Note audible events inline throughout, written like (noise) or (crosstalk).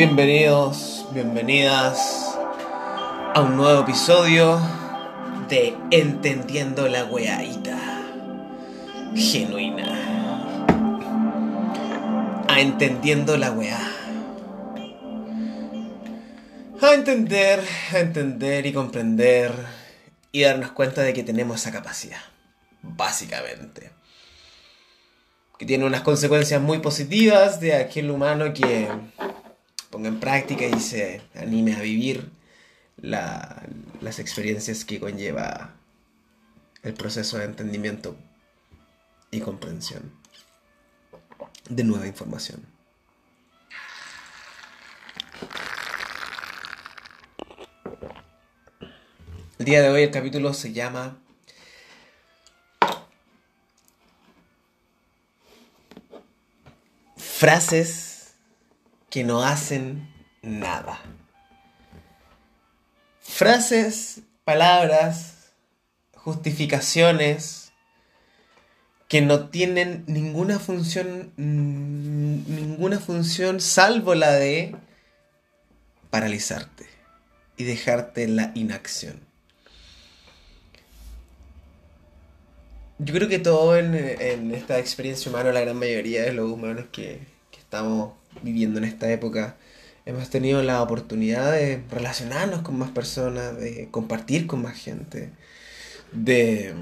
Bienvenidos, bienvenidas a un nuevo episodio de Entendiendo la weaita genuina. A Entendiendo la weá. A entender, entender y comprender y darnos cuenta de que tenemos esa capacidad. Básicamente. Que tiene unas consecuencias muy positivas de aquel humano que ponga en práctica y se anime a vivir las experiencias que conlleva el proceso de entendimiento y comprensión de nueva información. El día de hoy el capítulo se llama Frases que no hacen nada. Frases, palabras, justificaciones que no tienen ninguna función ninguna función salvo la de paralizarte y dejarte en la inacción. Yo creo que todo en, esta experiencia humana, la gran mayoría de los humanos que, que estamos viviendo en esta época, hemos tenido la oportunidad de relacionarnos con más personas, de compartir con más gente, de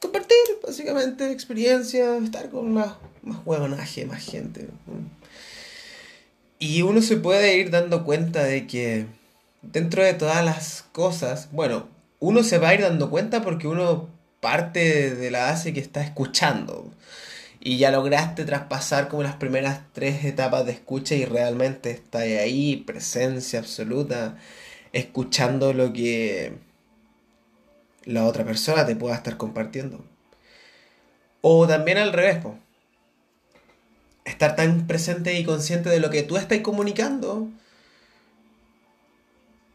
compartir básicamente experiencias, estar con más, más huevonaje, más gente. Y uno se puede ir dando cuenta de que dentro de todas las cosas, bueno, uno se va a ir dando cuenta porque uno parte de la base que está escuchando y ya lograste traspasar como las primeras tres etapas de escucha y realmente estás ahí, presencia absoluta, escuchando lo que la otra persona te pueda estar compartiendo. O también al revés, estar tan presente y consciente de lo que tú estás comunicando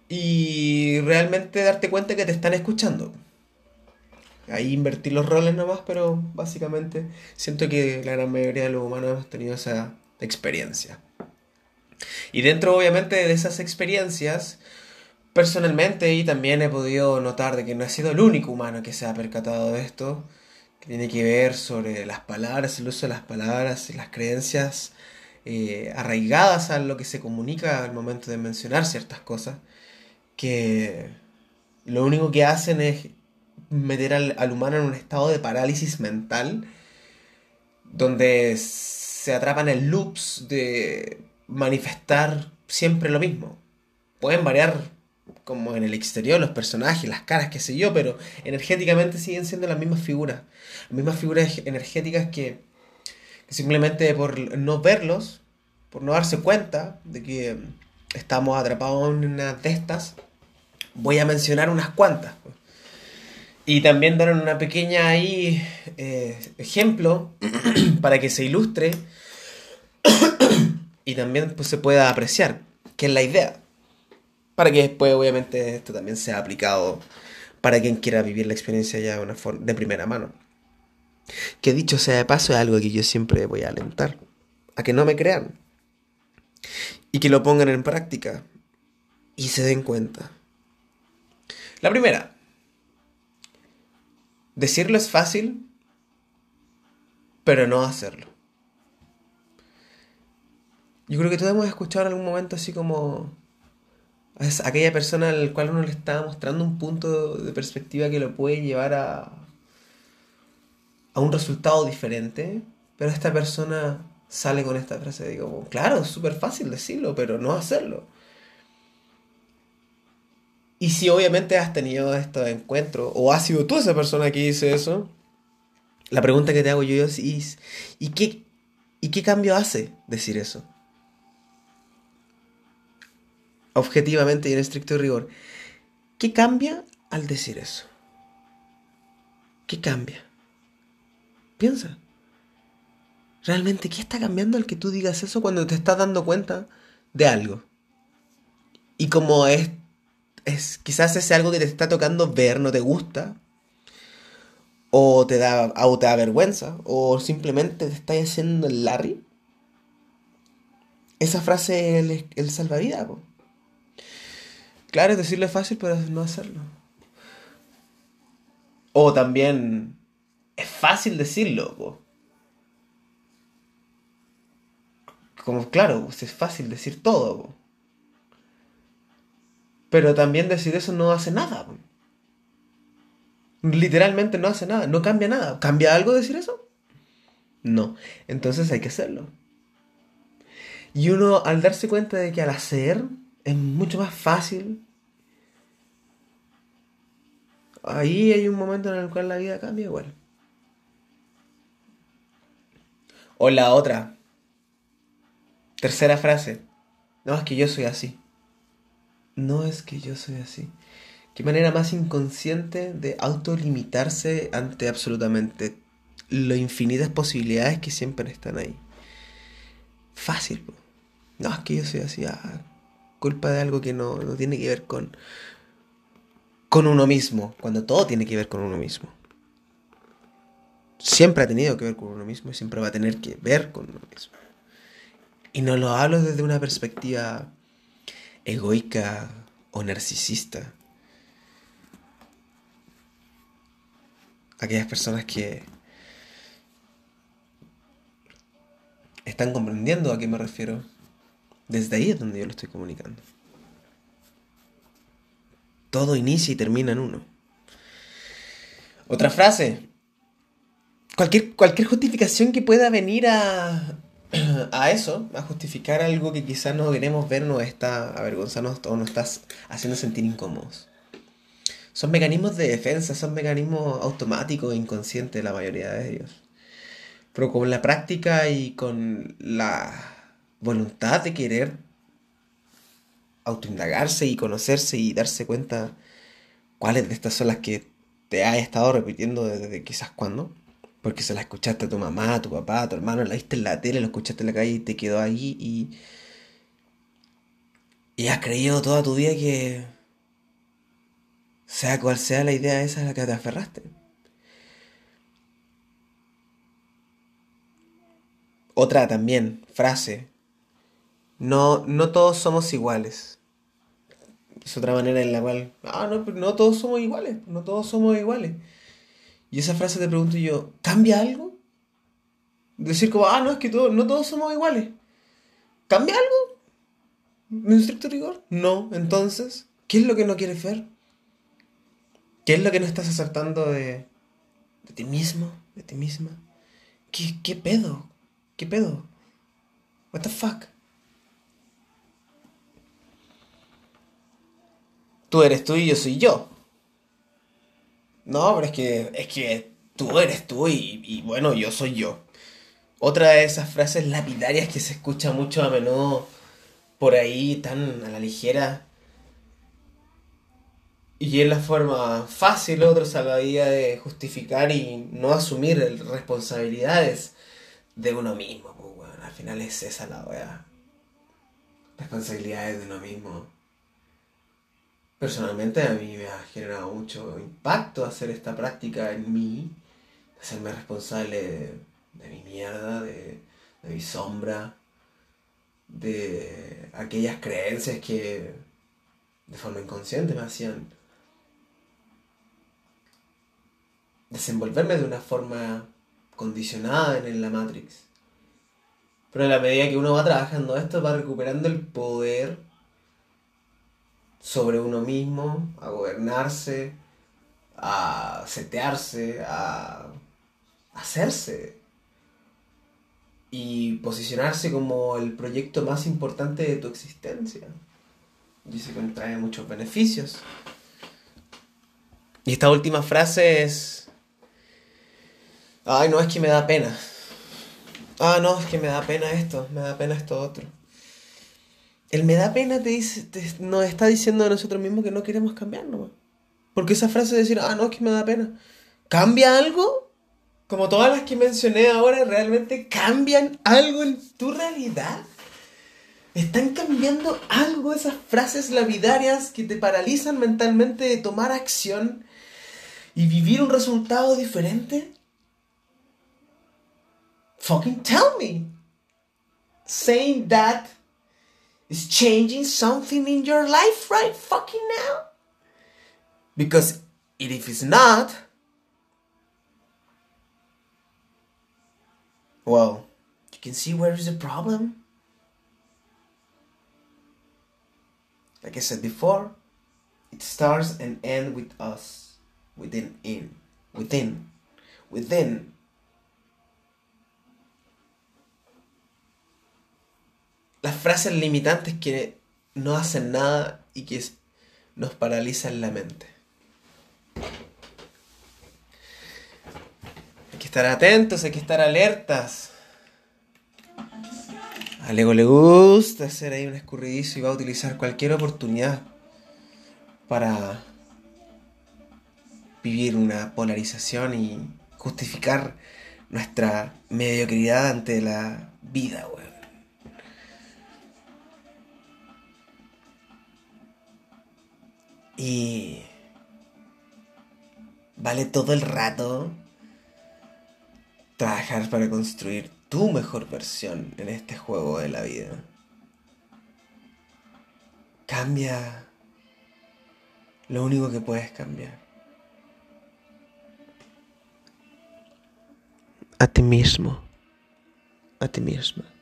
y realmente darte cuenta que te están escuchando ahí invertir los roles nomás, pero básicamente siento que la gran mayoría de los humanos hemos tenido esa experiencia. Y dentro obviamente de esas experiencias, personalmente y también he podido notar de que no he sido el único humano que se ha percatado de esto, que tiene que ver sobre las palabras, el uso de las palabras y las creencias eh, arraigadas a lo que se comunica al momento de mencionar ciertas cosas, que lo único que hacen es meter al, humano en un estado de parálisis mental, donde se atrapan en loops de manifestar siempre lo mismo. Pueden variar como en el exterior los personajes, las caras, qué sé yo, pero energéticamente siguen siendo las mismas figuras. Las mismas figuras energéticas que, que simplemente por no verlos, por no darse cuenta de que estamos atrapados en una de estas, voy a mencionar unas cuantas. Y también dar una pequeña ahí eh, ejemplo (clears throat) para que se ilustre (clears throat) y también pues, se pueda apreciar, que es la idea. Para que después obviamente esto también sea aplicado para quien quiera vivir la experiencia ya de, una forma, de primera mano. Que dicho sea de paso es algo que yo siempre voy a alentar. A que no me crean. Y que lo pongan en práctica. Y se den cuenta. La primera, Decirlo es fácil, pero no hacerlo. Yo creo que todos hemos escuchado en algún momento así como es aquella persona al cual uno le está mostrando un punto de perspectiva que lo puede llevar a, a un resultado diferente, pero esta persona sale con esta frase, digo, claro, es súper fácil decirlo, pero no hacerlo. Y si obviamente has tenido estos encuentros, o has sido tú esa persona que dice eso, la pregunta que te hago yo es, ¿y, qué, ¿y qué cambio hace decir eso? Objetivamente y en estricto rigor, ¿qué cambia al decir eso? ¿Qué cambia? Piensa. ¿Realmente qué está cambiando al que tú digas eso cuando te estás dando cuenta de algo. Y como es, es quizás ese algo que te está tocando ver no te gusta, o te da, o te da vergüenza, o simplemente te está haciendo el Larry, esa frase es el, el salvavidas. Claro, es decirlo es fácil, pero es no hacerlo. O también es fácil decirlo. Como claro, es fácil decir todo. Pero también decir eso no hace nada. Literalmente no hace nada, no cambia nada. ¿Cambia algo decir eso? No. Entonces hay que hacerlo. Y uno al darse cuenta de que al hacer es mucho más fácil ahí hay un momento en el cual la vida cambia igual. O la otra. Tercera frase. No es que yo soy así. No es que yo soy así. Qué manera más inconsciente de autolimitarse ante absolutamente lo infinitas posibilidades que siempre están ahí. Fácil. No es que yo soy así. Ah, culpa de algo que no, no tiene que ver con, con uno mismo, cuando todo tiene que ver con uno mismo. Siempre ha tenido que ver con uno mismo y siempre va a tener que ver con uno mismo. Y no lo hablo desde una perspectiva egoica o narcisista. Aquellas personas que están comprendiendo a qué me refiero. Desde ahí es donde yo lo estoy comunicando. Todo inicia y termina en uno. Otra frase. Cualquier, cualquier justificación que pueda venir a, (clears throat) a eso, a justificar algo que quizás no queremos ver, nos está avergonzando o nos está haciendo sentir incómodos. Son mecanismos de defensa, son mecanismos automáticos e inconscientes la mayoría de ellos. Pero con la práctica y con la voluntad de querer autoindagarse y conocerse y darse cuenta cuáles de estas son las que te has estado repitiendo desde quizás cuándo. Porque se las escuchaste a tu mamá, a tu papá, a tu hermano, la viste en la tele, lo escuchaste en la calle y te quedó ahí y. Y has creído toda tu vida que. Sea cual sea la idea esa a la que te aferraste. Otra también, frase. No, no todos somos iguales es otra manera en la cual, ah, no, no todos somos iguales, no todos somos iguales. Y esa frase te pregunto yo, ¿cambia algo? Decir como, ah, no, es que no todos somos iguales. ¿Cambia algo? ¿En estricto rigor? No, entonces, ¿qué es lo que no quieres ver? ¿Qué es lo que no estás aceptando de, de ti mismo, de ti misma? ¿Qué, ¿Qué pedo? ¿Qué pedo? What the fuck? tú eres tú y yo soy yo. No, pero es que, es que tú eres tú y, bueno, yo soy yo. Otra de esas frases lapidarias que se escucha mucho a menudo por ahí, tan a la ligera. Y es la forma fácil, otro salvavidas de justificar y no asumir responsabilidades de uno mismo. Pues, bueno, al final es esa la wea. Responsabilidades de uno mismo. Personalmente a mí me ha generado mucho impacto hacer esta práctica en mí, hacerme responsable de, mi mierda, de, mi sombra, de aquellas creencias que de forma inconsciente me hacían desenvolverme de una forma condicionada en la Matrix. Pero a la medida que uno va trabajando esto, va recuperando el poder sobre uno mismo, a gobernarse, a setearse, a hacerse y posicionarse como el proyecto más importante de tu existencia. Dice que trae muchos beneficios. Y esta última frase es, ay no, es que me da pena. Ah, no, es que me da pena esto, me da pena esto otro. El me da pena te dice, nos está diciendo a nosotros mismos que no queremos cambiar nomás. Porque esa frase de decir, ah, no, es que me da pena. ¿Cambia algo? Como todas las que mencioné ahora, ¿realmente cambian algo en tu realidad? ¿Están cambiando algo esas frases lapidarias que te paralizan mentalmente de tomar acción y vivir un resultado diferente? Fucking tell me. Saying that is changing something in your life right fucking now. Because if it's not, well, you can see where is the problem. Like I said before, it starts and ends with us, within, in, within, within. Las frases limitantes que no hacen nada y que nos paralizan la mente. Hay que estar atentos, hay que estar alertas. Al ego le gusta hacer ahí un escurridizo y va a utilizar cualquier oportunidad para vivir una polarización y justificar nuestra mediocridad ante la vida, weón. Y vale todo el rato trabajar para construir tu mejor versión en este juego de la vida. Cambia lo único que puedes cambiar. A ti mismo. A ti misma.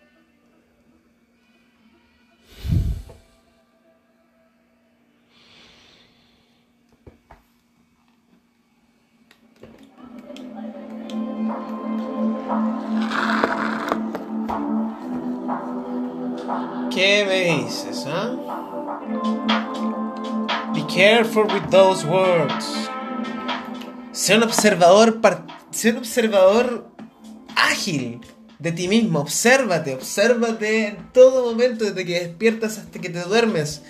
Careful with those words. Sé un observador, sé un observador ágil de ti mismo. Obsérvate, obsérvate en todo momento, desde que despiertas hasta que te duermes.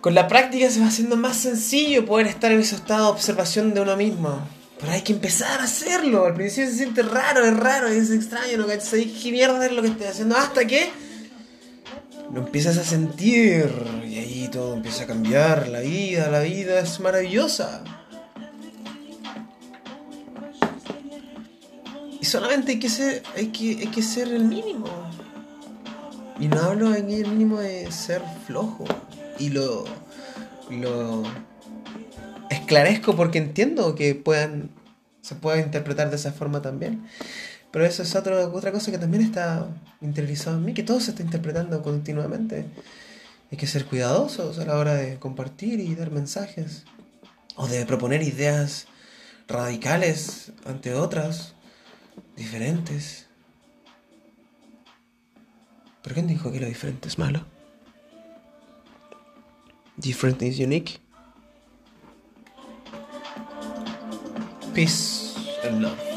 Con la práctica se va haciendo más sencillo poder estar en ese estado de observación de uno mismo. Pero hay que empezar a hacerlo. Al principio se siente raro, es raro, es extraño, no sé qué mierda es lo que estoy haciendo. Hasta que lo empiezas a sentir y ahí todo empieza a cambiar. La vida, la vida es maravillosa. Y solamente hay que ser, hay que, hay que ser el mínimo. Y no hablo en el mínimo de ser flojo. Y lo, lo esclarezco porque entiendo que puedan, se pueda interpretar de esa forma también. Pero eso es otra cosa que también está interiorizado en mí, que todo se está interpretando continuamente. Hay que ser cuidadosos a la hora de compartir y dar mensajes. O de proponer ideas radicales ante otras, diferentes. ¿Pero quién dijo que lo diferente es malo? Different is unique. Peace and love.